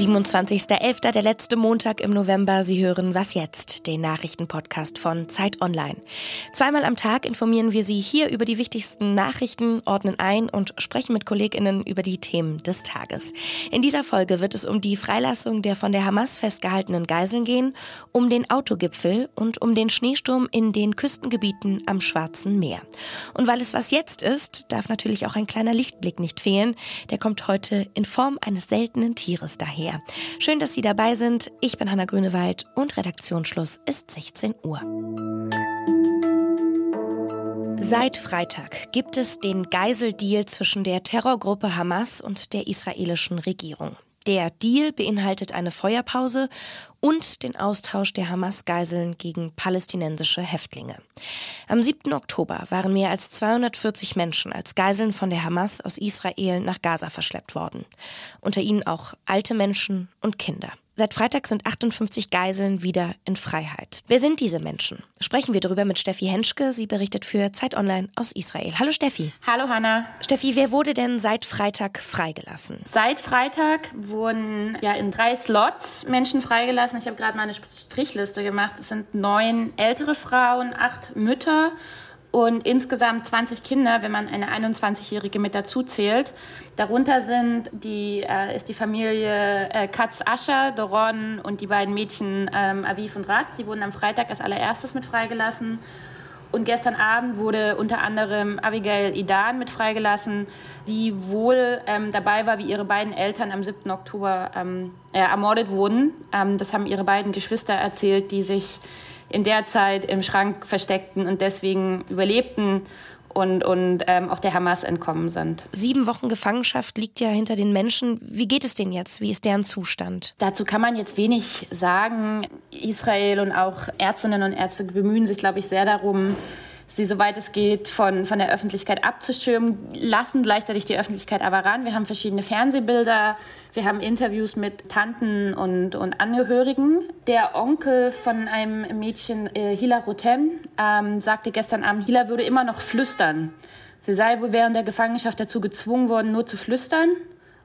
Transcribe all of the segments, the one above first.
27.11., der letzte Montag im November. Sie hören Was jetzt, den Nachrichtenpodcast von Zeit Online. Zweimal am Tag informieren wir Sie hier über die wichtigsten Nachrichten, ordnen ein und sprechen mit KollegInnen über die Themen des Tages. In dieser Folge wird es um die Freilassung der von der Hamas festgehaltenen Geiseln gehen, um den Autogipfel und um den Schneesturm in den Küstengebieten am Schwarzen Meer. Und weil es was jetzt ist, darf natürlich auch ein kleiner Lichtblick nicht fehlen. Der kommt heute in Form eines seltenen Tieres daher mehr. Schön, dass Sie dabei sind. Ich bin Hanna Grünewald und Redaktionsschluss ist 16 Uhr. Seit Freitag gibt es den Geiseldeal zwischen der Terrorgruppe Hamas und der israelischen Regierung. Der Deal beinhaltet eine Feuerpause und den Austausch der Hamas-Geiseln gegen palästinensische Häftlinge. Am 7. Oktober waren mehr als 240 Menschen als Geiseln von der Hamas aus Israel nach Gaza verschleppt worden. Unter ihnen auch alte Menschen und Kinder. Seit Freitag sind 58 Geiseln wieder in Freiheit. Wer sind diese Menschen? Sprechen wir darüber mit Steffi Henschke. Sie berichtet für Zeit Online aus Israel. Hallo Steffi. Hallo Hanna. Steffi, wer wurde denn seit Freitag freigelassen? Seit Freitag wurden ja in drei Slots Menschen freigelassen. Ich habe gerade mal eine Strichliste gemacht. Es sind neun ältere Frauen, acht Mütter und insgesamt 20 Kinder, wenn man eine 21-Jährige mit dazu zählt. Darunter sind die, äh, ist die Familie äh, Katz Ascher, Doron und die beiden Mädchen ähm, Aviv und Ratz. Die wurden am Freitag als allererstes mit freigelassen. Und gestern Abend wurde unter anderem Abigail Idan mit freigelassen, die wohl ähm, dabei war, wie ihre beiden Eltern am 7. Oktober ähm, äh, ermordet wurden. Ähm, das haben ihre beiden Geschwister erzählt, die sich in der Zeit im Schrank versteckten und deswegen überlebten und, und ähm, auch der Hamas entkommen sind. Sieben Wochen Gefangenschaft liegt ja hinter den Menschen. Wie geht es denen jetzt? Wie ist deren Zustand? Dazu kann man jetzt wenig sagen. Israel und auch Ärztinnen und Ärzte bemühen sich, glaube ich, sehr darum, sie, soweit es geht, von, von der Öffentlichkeit abzuschirmen, lassen gleichzeitig die Öffentlichkeit aber ran. Wir haben verschiedene Fernsehbilder, wir haben Interviews mit Tanten und, und Angehörigen. Der Onkel von einem Mädchen, äh, Hila Rotem, ähm, sagte gestern Abend, Hila würde immer noch flüstern. Sie sei wohl während der Gefangenschaft dazu gezwungen worden, nur zu flüstern.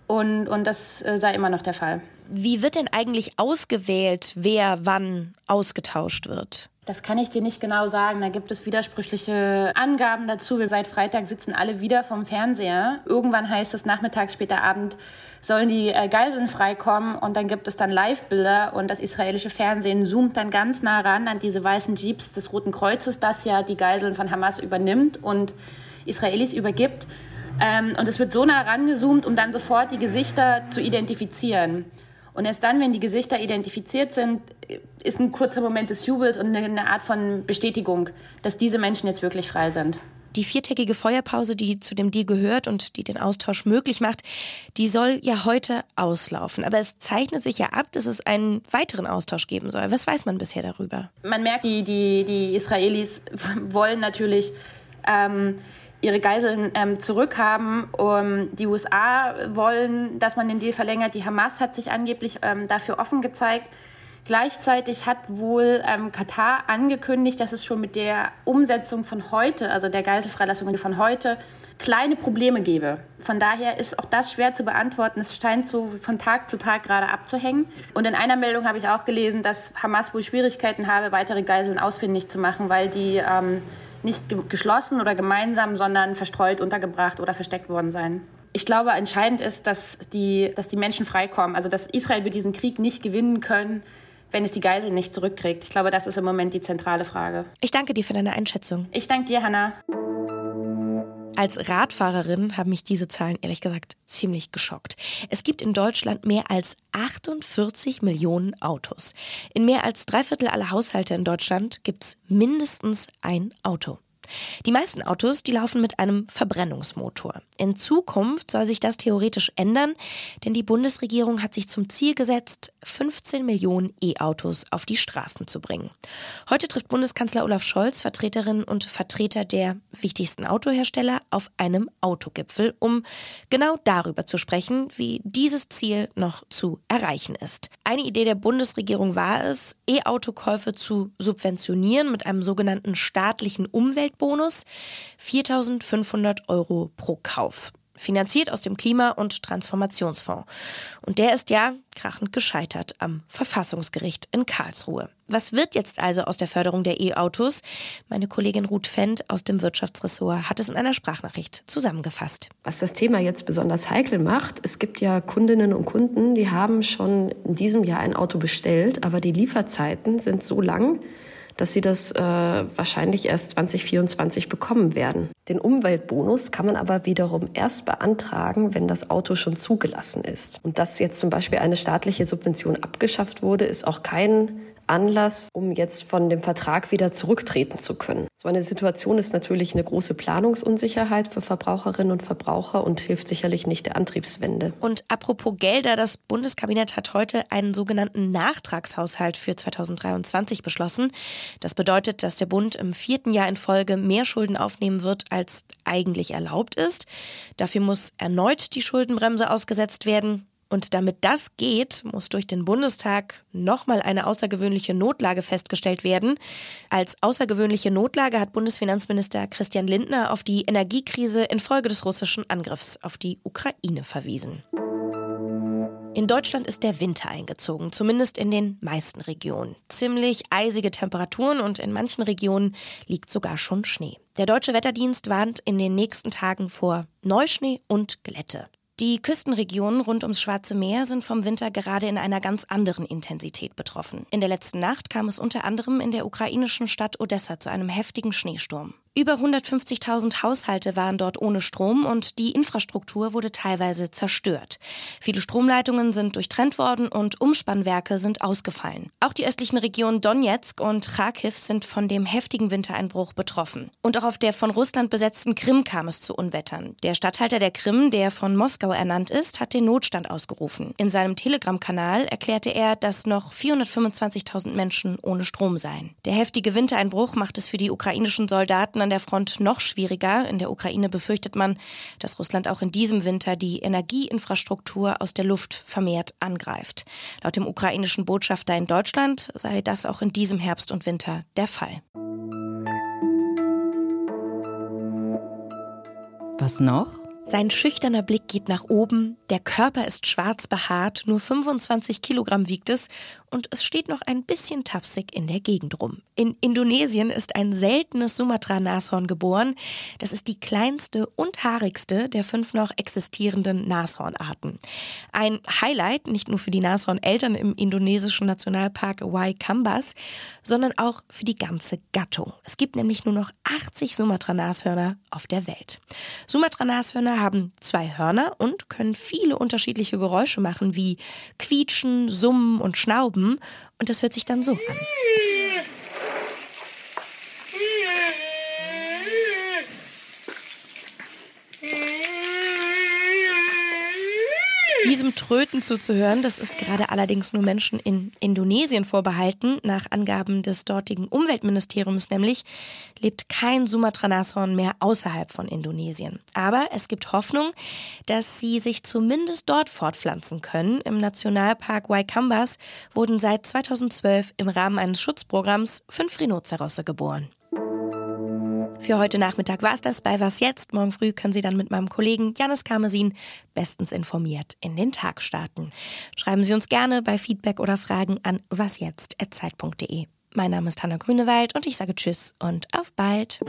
Und, und das äh, sei immer noch der Fall. Wie wird denn eigentlich ausgewählt, wer wann ausgetauscht wird? Das kann ich dir nicht genau sagen. Da gibt es widersprüchliche Angaben dazu. Seit Freitag sitzen alle wieder vom Fernseher. Irgendwann heißt es nachmittags, später Abend sollen die äh, Geiseln freikommen und dann gibt es dann Live-Bilder und das israelische Fernsehen zoomt dann ganz nah ran an diese weißen Jeeps des Roten Kreuzes, das ja die Geiseln von Hamas übernimmt und Israelis übergibt. Ähm, und es wird so nah rangezoomt, um dann sofort die Gesichter zu identifizieren. Und erst dann, wenn die Gesichter identifiziert sind, ist ein kurzer Moment des Jubels und eine Art von Bestätigung, dass diese Menschen jetzt wirklich frei sind. Die viertägige Feuerpause, die zu dem Deal gehört und die den Austausch möglich macht, die soll ja heute auslaufen. Aber es zeichnet sich ja ab, dass es einen weiteren Austausch geben soll. Was weiß man bisher darüber? Man merkt, die, die, die Israelis wollen natürlich ähm, ihre Geiseln ähm, zurückhaben. Um, die USA wollen, dass man den Deal verlängert. Die Hamas hat sich angeblich ähm, dafür offen gezeigt. Gleichzeitig hat wohl ähm, Katar angekündigt, dass es schon mit der Umsetzung von heute, also der Geiselfreilassung von heute, kleine Probleme gäbe. Von daher ist auch das schwer zu beantworten. Es scheint so von Tag zu Tag gerade abzuhängen. Und in einer Meldung habe ich auch gelesen, dass Hamas wohl Schwierigkeiten habe, weitere Geiseln ausfindig zu machen, weil die ähm, nicht geschlossen oder gemeinsam, sondern verstreut untergebracht oder versteckt worden seien. Ich glaube, entscheidend ist, dass die, dass die Menschen freikommen. Also, dass Israel wird diesen Krieg nicht gewinnen können, wenn es die Geiseln nicht zurückkriegt. Ich glaube, das ist im Moment die zentrale Frage. Ich danke dir für deine Einschätzung. Ich danke dir, Hannah. Als Radfahrerin haben mich diese Zahlen ehrlich gesagt ziemlich geschockt. Es gibt in Deutschland mehr als 48 Millionen Autos. In mehr als drei Viertel aller Haushalte in Deutschland gibt es mindestens ein Auto. Die meisten Autos, die laufen mit einem Verbrennungsmotor. In Zukunft soll sich das theoretisch ändern, denn die Bundesregierung hat sich zum Ziel gesetzt, 15 Millionen E-Autos auf die Straßen zu bringen. Heute trifft Bundeskanzler Olaf Scholz Vertreterinnen und Vertreter der wichtigsten Autohersteller auf einem Autogipfel, um genau darüber zu sprechen, wie dieses Ziel noch zu erreichen ist. Eine Idee der Bundesregierung war es, E-Autokäufe zu subventionieren mit einem sogenannten staatlichen Umwelt Bonus 4.500 Euro pro Kauf. finanziert aus dem Klima- und Transformationsfonds. Und der ist ja krachend gescheitert am Verfassungsgericht in Karlsruhe. Was wird jetzt also aus der Förderung der E-Autos? Meine Kollegin Ruth Fendt aus dem Wirtschaftsressort hat es in einer Sprachnachricht zusammengefasst. Was das Thema jetzt besonders heikel macht, es gibt ja Kundinnen und Kunden, die haben schon in diesem Jahr ein Auto bestellt, aber die Lieferzeiten sind so lang, dass sie das äh, wahrscheinlich erst 2024 bekommen werden. Den Umweltbonus kann man aber wiederum erst beantragen, wenn das Auto schon zugelassen ist. Und dass jetzt zum Beispiel eine staatliche Subvention abgeschafft wurde, ist auch kein Anlass, um jetzt von dem Vertrag wieder zurücktreten zu können. So eine Situation ist natürlich eine große Planungsunsicherheit für Verbraucherinnen und Verbraucher und hilft sicherlich nicht der Antriebswende. Und apropos Gelder, das Bundeskabinett hat heute einen sogenannten Nachtragshaushalt für 2023 beschlossen. Das bedeutet, dass der Bund im vierten Jahr in Folge mehr Schulden aufnehmen wird, als eigentlich erlaubt ist. Dafür muss erneut die Schuldenbremse ausgesetzt werden. Und damit das geht, muss durch den Bundestag nochmal eine außergewöhnliche Notlage festgestellt werden. Als außergewöhnliche Notlage hat Bundesfinanzminister Christian Lindner auf die Energiekrise infolge des russischen Angriffs auf die Ukraine verwiesen. In Deutschland ist der Winter eingezogen, zumindest in den meisten Regionen. Ziemlich eisige Temperaturen und in manchen Regionen liegt sogar schon Schnee. Der deutsche Wetterdienst warnt in den nächsten Tagen vor Neuschnee und Glätte. Die Küstenregionen rund ums Schwarze Meer sind vom Winter gerade in einer ganz anderen Intensität betroffen. In der letzten Nacht kam es unter anderem in der ukrainischen Stadt Odessa zu einem heftigen Schneesturm. Über 150.000 Haushalte waren dort ohne Strom und die Infrastruktur wurde teilweise zerstört. Viele Stromleitungen sind durchtrennt worden und Umspannwerke sind ausgefallen. Auch die östlichen Regionen Donetsk und Kharkiv sind von dem heftigen Wintereinbruch betroffen. Und auch auf der von Russland besetzten Krim kam es zu Unwettern. Der Statthalter der Krim, der von Moskau ernannt ist, hat den Notstand ausgerufen. In seinem Telegram-Kanal erklärte er, dass noch 425.000 Menschen ohne Strom seien. Der heftige Wintereinbruch macht es für die ukrainischen Soldaten an der Front noch schwieriger. In der Ukraine befürchtet man, dass Russland auch in diesem Winter die Energieinfrastruktur aus der Luft vermehrt angreift. Laut dem ukrainischen Botschafter in Deutschland sei das auch in diesem Herbst und Winter der Fall. Was noch? Sein schüchterner Blick geht nach oben, der Körper ist schwarz behaart, nur 25 Kilogramm wiegt es und es steht noch ein bisschen tapsig in der Gegend rum. In Indonesien ist ein seltenes Sumatra-Nashorn geboren. Das ist die kleinste und haarigste der fünf noch existierenden Nashornarten. Ein Highlight nicht nur für die Nashorneltern im indonesischen Nationalpark Waikambas, sondern auch für die ganze Gattung. Es gibt nämlich nur noch 80 Sumatra-Nashörner auf der Welt. Sumatra-Nashörner haben zwei Hörner und können viele unterschiedliche Geräusche machen, wie quietschen, summen und schnauben. Und das hört sich dann so an. Diesem Tröten zuzuhören, das ist gerade allerdings nur Menschen in Indonesien vorbehalten. Nach Angaben des dortigen Umweltministeriums nämlich lebt kein Sumatra-Nashorn mehr außerhalb von Indonesien. Aber es gibt Hoffnung, dass sie sich zumindest dort fortpflanzen können. Im Nationalpark Waikambas wurden seit 2012 im Rahmen eines Schutzprogramms fünf Rhinozerosse geboren. Für heute Nachmittag war es das bei Was Jetzt. Morgen früh können Sie dann mit meinem Kollegen Janis Karmesin bestens informiert in den Tag starten. Schreiben Sie uns gerne bei Feedback oder Fragen an wasjetzt.zeit.de. Mein Name ist Hanna Grünewald und ich sage Tschüss und auf bald.